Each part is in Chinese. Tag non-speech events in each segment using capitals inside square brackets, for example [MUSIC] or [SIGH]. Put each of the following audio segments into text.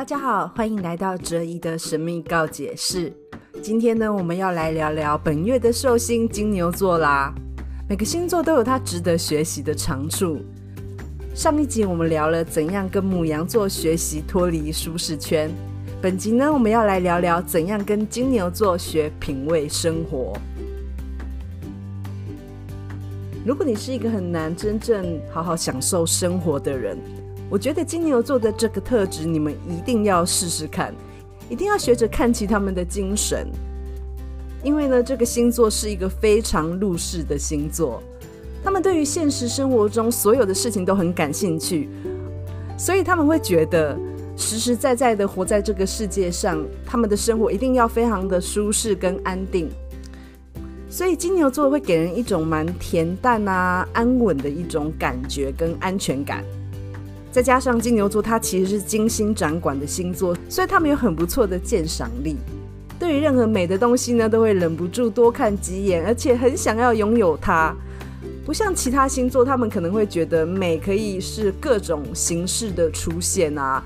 大家好，欢迎来到哲一的神秘告解室。今天呢，我们要来聊聊本月的寿星金牛座啦。每个星座都有它值得学习的长处。上一集我们聊了怎样跟牡羊座学习脱离舒适圈。本集呢，我们要来聊聊怎样跟金牛座学品味生活。如果你是一个很难真正好好享受生活的人，我觉得金牛座的这个特质，你们一定要试试看，一定要学着看齐他们的精神。因为呢，这个星座是一个非常入世的星座，他们对于现实生活中所有的事情都很感兴趣，所以他们会觉得实实在在的活在这个世界上，他们的生活一定要非常的舒适跟安定。所以金牛座会给人一种蛮恬淡啊、安稳的一种感觉跟安全感。再加上金牛座它其实是精心掌管的星座，所以他们有很不错的鉴赏力。对于任何美的东西呢，都会忍不住多看几眼，而且很想要拥有它。不像其他星座，他们可能会觉得美可以是各种形式的出现啊，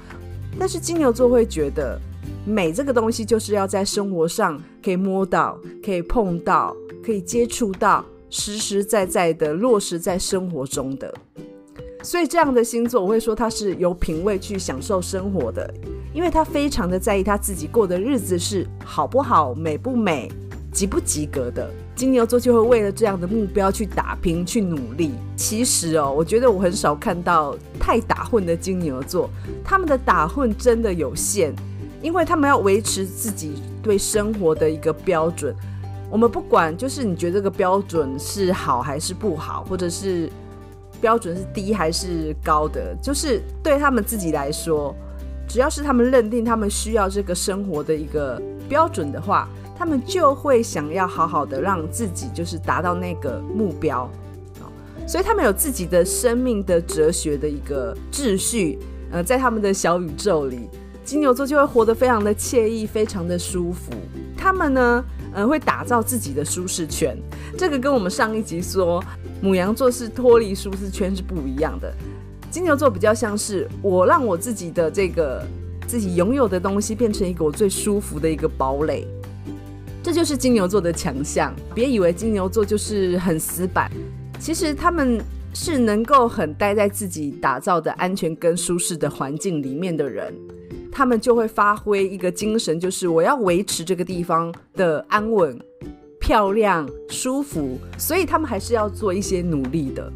但是金牛座会觉得美这个东西就是要在生活上可以摸到、可以碰到。可以接触到实实在在的落实在生活中的，所以这样的星座我会说他是有品味去享受生活的，因为他非常的在意他自己过的日子是好不好、美不美、及不及格的。金牛座就会为了这样的目标去打拼、去努力。其实哦，我觉得我很少看到太打混的金牛座，他们的打混真的有限，因为他们要维持自己对生活的一个标准。我们不管，就是你觉得这个标准是好还是不好，或者是标准是低还是高的，就是对他们自己来说，只要是他们认定他们需要这个生活的一个标准的话，他们就会想要好好的让自己就是达到那个目标。所以他们有自己的生命的哲学的一个秩序，呃，在他们的小宇宙里，金牛座就会活得非常的惬意，非常的舒服。他们呢，呃，会打造自己的舒适圈，这个跟我们上一集说母羊座是脱离舒适圈是不一样的。金牛座比较像是我让我自己的这个自己拥有的东西变成一个我最舒服的一个堡垒，这就是金牛座的强项。别以为金牛座就是很死板，其实他们是能够很待在自己打造的安全跟舒适的环境里面的人。他们就会发挥一个精神，就是我要维持这个地方的安稳、漂亮、舒服，所以他们还是要做一些努力的。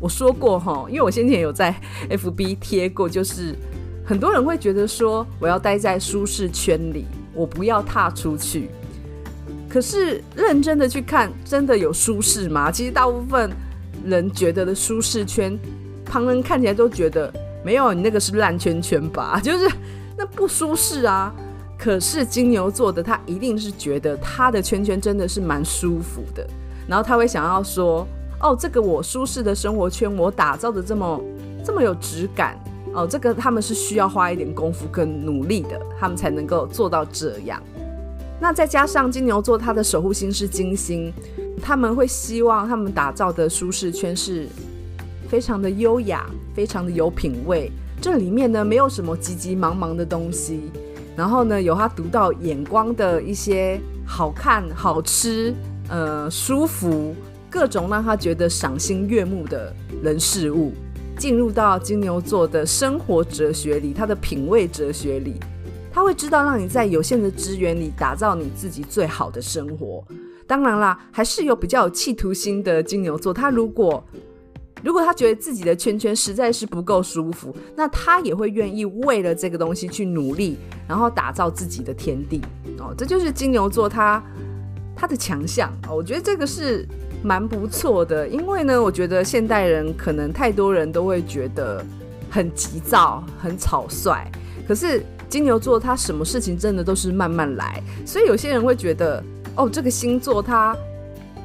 我说过哈，因为我先前有在 [LAUGHS] FB 贴过，就是很多人会觉得说，我要待在舒适圈里，我不要踏出去。可是认真的去看，真的有舒适吗？其实大部分人觉得的舒适圈，旁人看起来都觉得没有，你那个是烂圈圈吧？[LAUGHS] 就是。那不舒适啊！可是金牛座的他一定是觉得他的圈圈真的是蛮舒服的，然后他会想要说：“哦，这个我舒适的生活圈，我打造的这么这么有质感哦，这个他们是需要花一点功夫跟努力的，他们才能够做到这样。”那再加上金牛座他的守护星是金星，他们会希望他们打造的舒适圈是非常的优雅，非常的有品味。这里面呢，没有什么急急忙忙的东西，然后呢，有他独到眼光的一些好看、好吃、呃舒服，各种让他觉得赏心悦目的人事物，进入到金牛座的生活哲学里，他的品味哲学里，他会知道让你在有限的资源里打造你自己最好的生活。当然啦，还是有比较有企图心的金牛座，他如果。如果他觉得自己的圈圈实在是不够舒服，那他也会愿意为了这个东西去努力，然后打造自己的天地哦。这就是金牛座他他的强项哦。我觉得这个是蛮不错的，因为呢，我觉得现代人可能太多人都会觉得很急躁、很草率，可是金牛座他什么事情真的都是慢慢来，所以有些人会觉得哦，这个星座他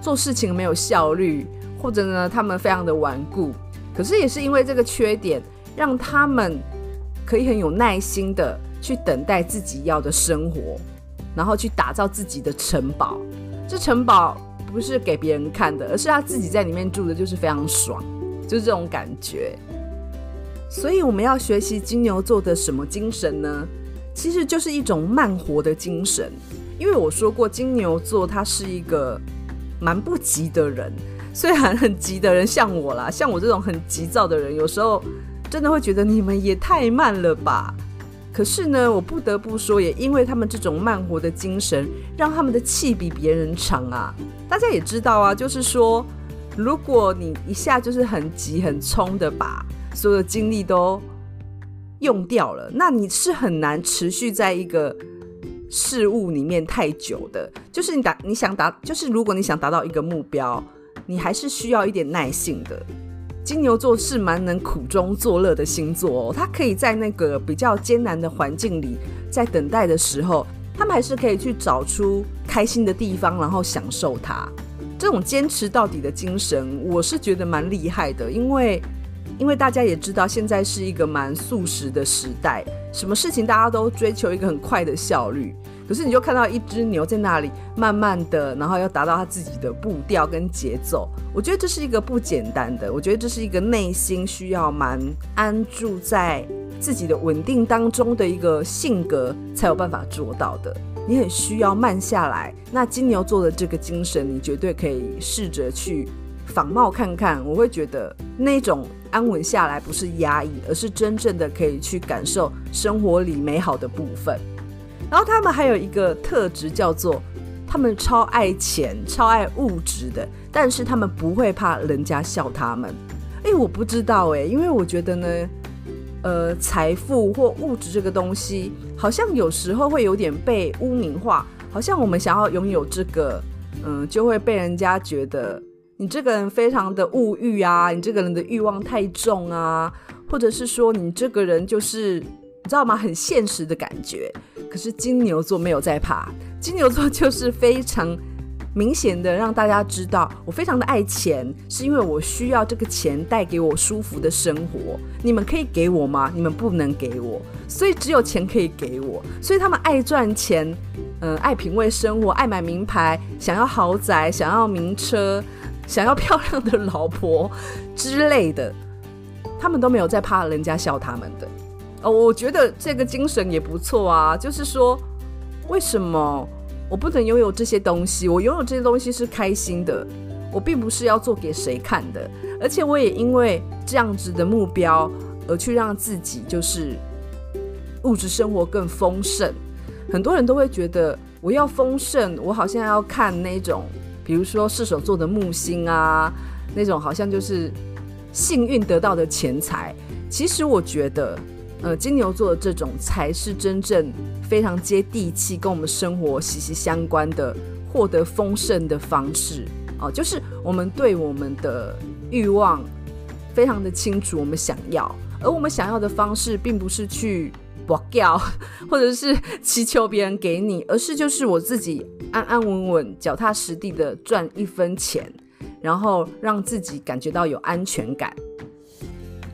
做事情没有效率。或者呢，他们非常的顽固，可是也是因为这个缺点，让他们可以很有耐心的去等待自己要的生活，然后去打造自己的城堡。这城堡不是给别人看的，而是他自己在里面住的，就是非常爽，就是这种感觉。所以我们要学习金牛座的什么精神呢？其实就是一种慢活的精神。因为我说过，金牛座他是一个蛮不急的人，虽然很急的人像我啦，[LAUGHS] 像我这种很急躁的人，有时候真的会觉得你们也太慢了吧。可是呢，我不得不说，也因为他们这种慢活的精神，让他们的气比别人长啊。大家也知道啊，就是说，如果你一下就是很急很冲的把所有的精力都用掉了，那你是很难持续在一个事物里面太久的。就是你达你想达，就是如果你想达到一个目标，你还是需要一点耐性的。金牛座是蛮能苦中作乐的星座哦，他可以在那个比较艰难的环境里，在等待的时候，他们还是可以去找出开心的地方，然后享受它。这种坚持到底的精神，我是觉得蛮厉害的，因为因为大家也知道，现在是一个蛮速食的时代，什么事情大家都追求一个很快的效率。可是你就看到一只牛在那里慢慢的，然后要达到它自己的步调跟节奏。我觉得这是一个不简单的，我觉得这是一个内心需要蛮安住在自己的稳定当中的一个性格才有办法做到的。你很需要慢下来。那金牛座的这个精神，你绝对可以试着去仿冒看看。我会觉得那种安稳下来不是压抑，而是真正的可以去感受生活里美好的部分。然后他们还有一个特质叫做，他们超爱钱、超爱物质的，但是他们不会怕人家笑他们。哎，我不知道哎，因为我觉得呢，呃，财富或物质这个东西，好像有时候会有点被污名化，好像我们想要拥有这个，嗯，就会被人家觉得你这个人非常的物欲啊，你这个人的欲望太重啊，或者是说你这个人就是。你知道吗？很现实的感觉。可是金牛座没有在怕，金牛座就是非常明显的让大家知道，我非常的爱钱，是因为我需要这个钱带给我舒服的生活。你们可以给我吗？你们不能给我，所以只有钱可以给我。所以他们爱赚钱，嗯、爱品味生活，爱买名牌，想要豪宅，想要名车，想要漂亮的老婆之类的，他们都没有在怕人家笑他们的。哦，我觉得这个精神也不错啊。就是说，为什么我不能拥有这些东西？我拥有这些东西是开心的，我并不是要做给谁看的。而且我也因为这样子的目标而去让自己就是物质生活更丰盛。很多人都会觉得我要丰盛，我好像要看那种，比如说射手座的木星啊，那种好像就是幸运得到的钱财。其实我觉得。呃，金牛座的这种才是真正非常接地气，跟我们生活息息相关的获得丰盛的方式哦、就是我们对我们的欲望非常的清楚，我们想要，而我们想要的方式，并不是去博叫，[LAUGHS] 或者是祈求别人给你，而是就是我自己安安稳稳、脚踏实地的赚一分钱，然后让自己感觉到有安全感。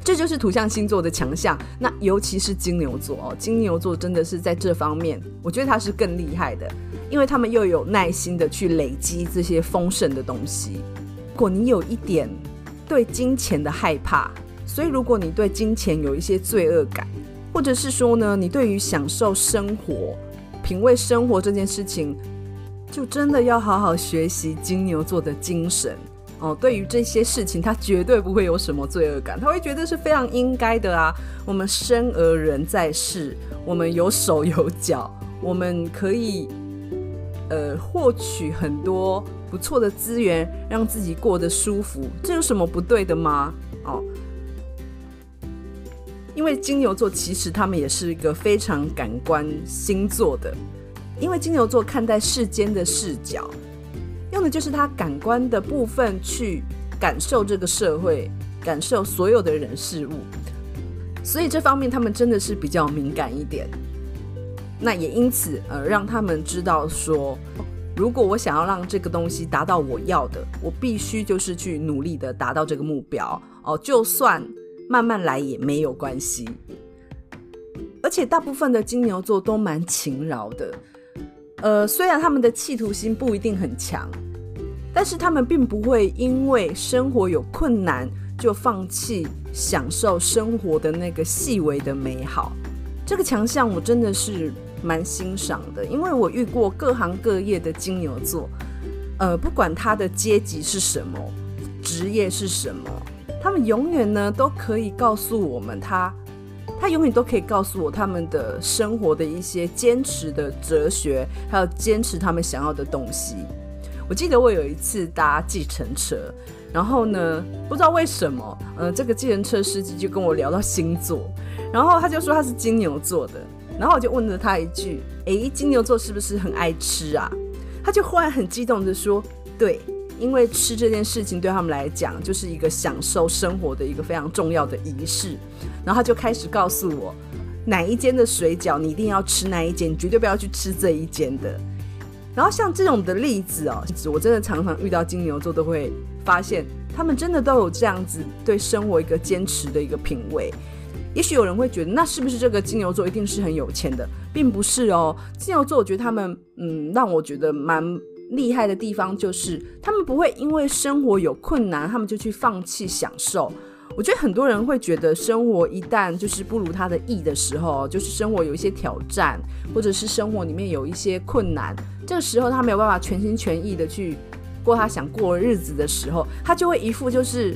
这就是土象星座的强项，那尤其是金牛座哦，金牛座真的是在这方面，我觉得他是更厉害的，因为他们又有耐心的去累积这些丰盛的东西。如果你有一点对金钱的害怕，所以如果你对金钱有一些罪恶感，或者是说呢，你对于享受生活、品味生活这件事情，就真的要好好学习金牛座的精神。哦，对于这些事情，他绝对不会有什么罪恶感，他会觉得是非常应该的啊。我们生而人在世，我们有手有脚，我们可以呃获取很多不错的资源，让自己过得舒服，这有什么不对的吗？哦，因为金牛座其实他们也是一个非常感官星座的，因为金牛座看待世间的视角。用的就是他感官的部分去感受这个社会，感受所有的人事物，所以这方面他们真的是比较敏感一点。那也因此呃，让他们知道说，如果我想要让这个东西达到我要的，我必须就是去努力的达到这个目标哦，就算慢慢来也没有关系。而且大部分的金牛座都蛮勤劳的。呃，虽然他们的企图心不一定很强，但是他们并不会因为生活有困难就放弃享受生活的那个细微的美好。这个强项我真的是蛮欣赏的，因为我遇过各行各业的金牛座，呃，不管他的阶级是什么，职业是什么，他们永远呢都可以告诉我们他，他永远都可以告诉我他们的生活的一些坚持的哲学，还有坚持他们想要的东西。我记得我有一次搭计程车，然后呢，不知道为什么，呃，这个计程车司机就跟我聊到星座。然后他就说他是金牛座的，然后我就问了他一句：“诶，金牛座是不是很爱吃啊？”他就忽然很激动地说：“对，因为吃这件事情对他们来讲就是一个享受生活的一个非常重要的仪式。”然后他就开始告诉我，哪一间的水饺你一定要吃哪一间，你绝对不要去吃这一间的。然后像这种的例子哦，我真的常常遇到金牛座都会发现，他们真的都有这样子对生活一个坚持的一个品味。也许有人会觉得，那是不是这个金牛座一定是很有钱的？并不是哦。金牛座，我觉得他们，嗯，让我觉得蛮厉害的地方就是，他们不会因为生活有困难，他们就去放弃享受。我觉得很多人会觉得，生活一旦就是不如他的意的时候，就是生活有一些挑战，或者是生活里面有一些困难，这个时候他没有办法全心全意的去过他想过日子的时候，他就会一副就是。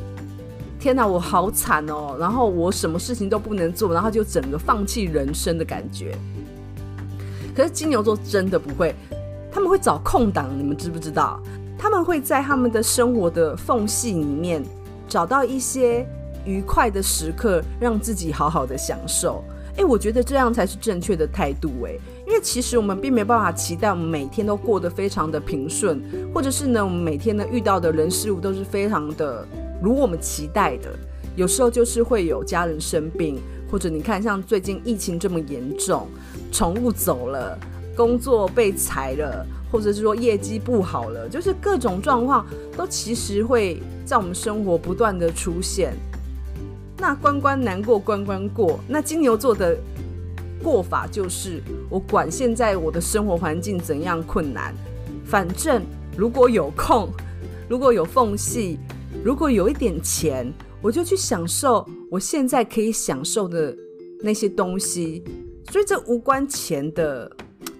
天哪，我好惨哦！然后我什么事情都不能做，然后就整个放弃人生的感觉。可是金牛座真的不会，他们会找空档，你们知不知道？他们会在他们的生活的缝隙里面找到一些愉快的时刻，让自己好好的享受。诶，我觉得这样才是正确的态度诶，其实我们并没办法期待我们每天都过得非常的平顺，或者是呢，我们每天呢遇到的人事物都是非常的。如我们期待的，有时候就是会有家人生病，或者你看像最近疫情这么严重，宠物走了，工作被裁了，或者是说业绩不好了，就是各种状况都其实会在我们生活不断的出现。那关关难过关关过，那金牛座的过法就是，我管现在我的生活环境怎样困难，反正如果有空，如果有缝隙。如果有一点钱，我就去享受我现在可以享受的那些东西，所以这无关钱的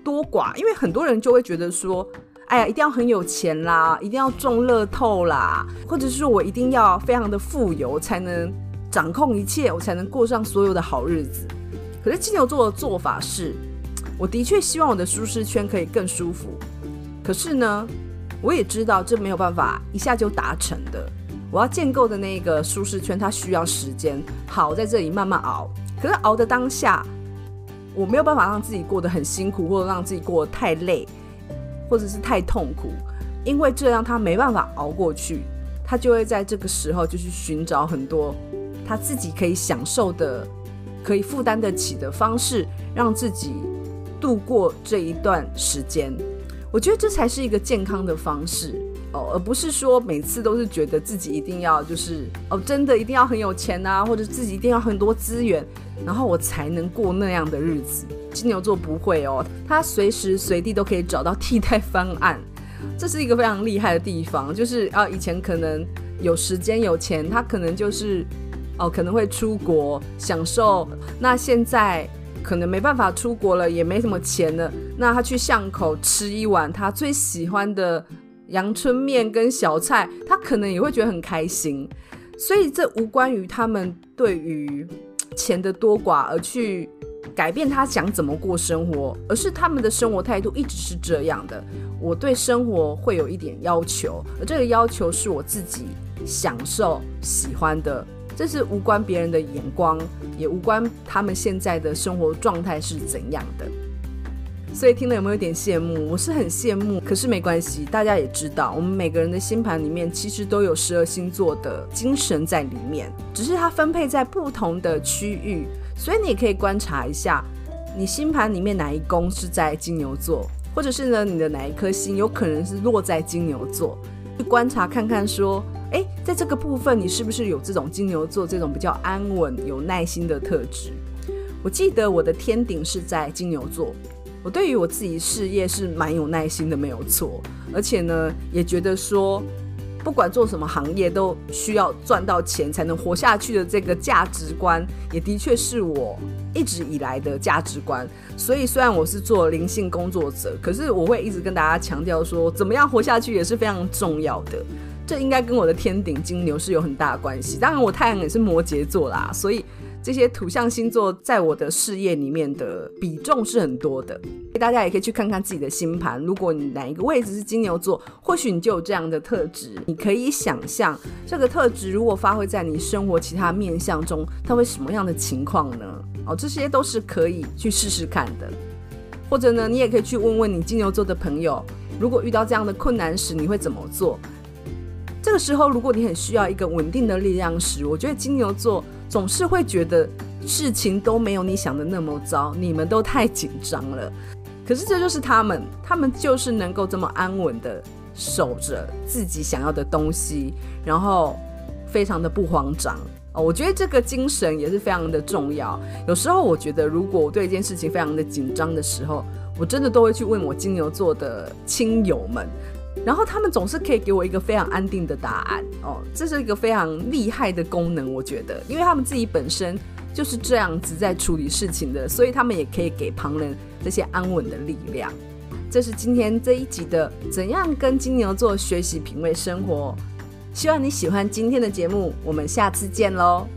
多寡。因为很多人就会觉得说，哎呀，一定要很有钱啦，一定要中乐透啦，或者是我一定要非常的富有，才能掌控一切，我才能过上所有的好日子。可是金牛座的做法是，[TSK] 我的确希望我的舒适圈可以更舒服，可是呢，我也知道这没有办法一下就达成的。我要建构的那个舒适圈，它需要时间。好，在这里慢慢熬。可是熬的当下，我没有办法让自己过得很辛苦，或者让自己过得太累，或者是太痛苦，因为这样他没办法熬过去，他就会在这个时候就去寻找很多他自己可以享受的、可以负担得起的方式，让自己度过这一段时间。我觉得这才是一个健康的方式。哦，而不是说每次都是觉得自己一定要就是哦，真的一定要很有钱啊，或者自己一定要很多资源，然后我才能过那样的日子。金牛座不会哦，他随时随地都可以找到替代方案，这是一个非常厉害的地方。就是啊，以前可能有时间有钱，他可能就是哦，可能会出国享受，那现在可能没办法出国了，也没什么钱了，那他去巷口吃一碗他最喜欢的。阳春面跟小菜，他可能也会觉得很开心，所以这无关于他们对于钱的多寡而去改变他想怎么过生活，而是他们的生活态度一直是这样的。我对生活会有一点要求，而这个要求是我自己享受喜欢的，这是无关别人的眼光，也无关他们现在的生活状态是怎样的。所以听了有没有点羡慕？我是很羡慕，可是没关系，大家也知道，我们每个人的星盘里面其实都有十二星座的精神在里面，只是它分配在不同的区域。所以你也可以观察一下，你星盘里面哪一宫是在金牛座，或者是呢，你的哪一颗星有可能是落在金牛座，去观察看看说，诶，在这个部分你是不是有这种金牛座这种比较安稳、有耐心的特质？我记得我的天顶是在金牛座。我对于我自己事业是蛮有耐心的，没有错。而且呢，也觉得说，不管做什么行业都需要赚到钱才能活下去的这个价值观，也的确是我一直以来的价值观。所以虽然我是做灵性工作者，可是我会一直跟大家强调说，怎么样活下去也是非常重要的。这应该跟我的天顶金牛是有很大的关系。当然，我太阳也是摩羯座啦，所以。这些土象星座在我的事业里面的比重是很多的，大家也可以去看看自己的星盘。如果你哪一个位置是金牛座，或许你就有这样的特质。你可以想象这个特质如果发挥在你生活其他面相中，它会什么样的情况呢？哦，这些都是可以去试试看的。或者呢，你也可以去问问你金牛座的朋友，如果遇到这样的困难时，你会怎么做？这个时候，如果你很需要一个稳定的力量时，我觉得金牛座。总是会觉得事情都没有你想的那么糟，你们都太紧张了。可是这就是他们，他们就是能够这么安稳的守着自己想要的东西，然后非常的不慌张哦。我觉得这个精神也是非常的重要。有时候我觉得，如果我对一件事情非常的紧张的时候，我真的都会去问我金牛座的亲友们。然后他们总是可以给我一个非常安定的答案哦，这是一个非常厉害的功能，我觉得，因为他们自己本身就是这样子在处理事情的，所以他们也可以给旁人这些安稳的力量。这是今天这一集的怎样跟金牛座学习品味生活，希望你喜欢今天的节目，我们下次见喽。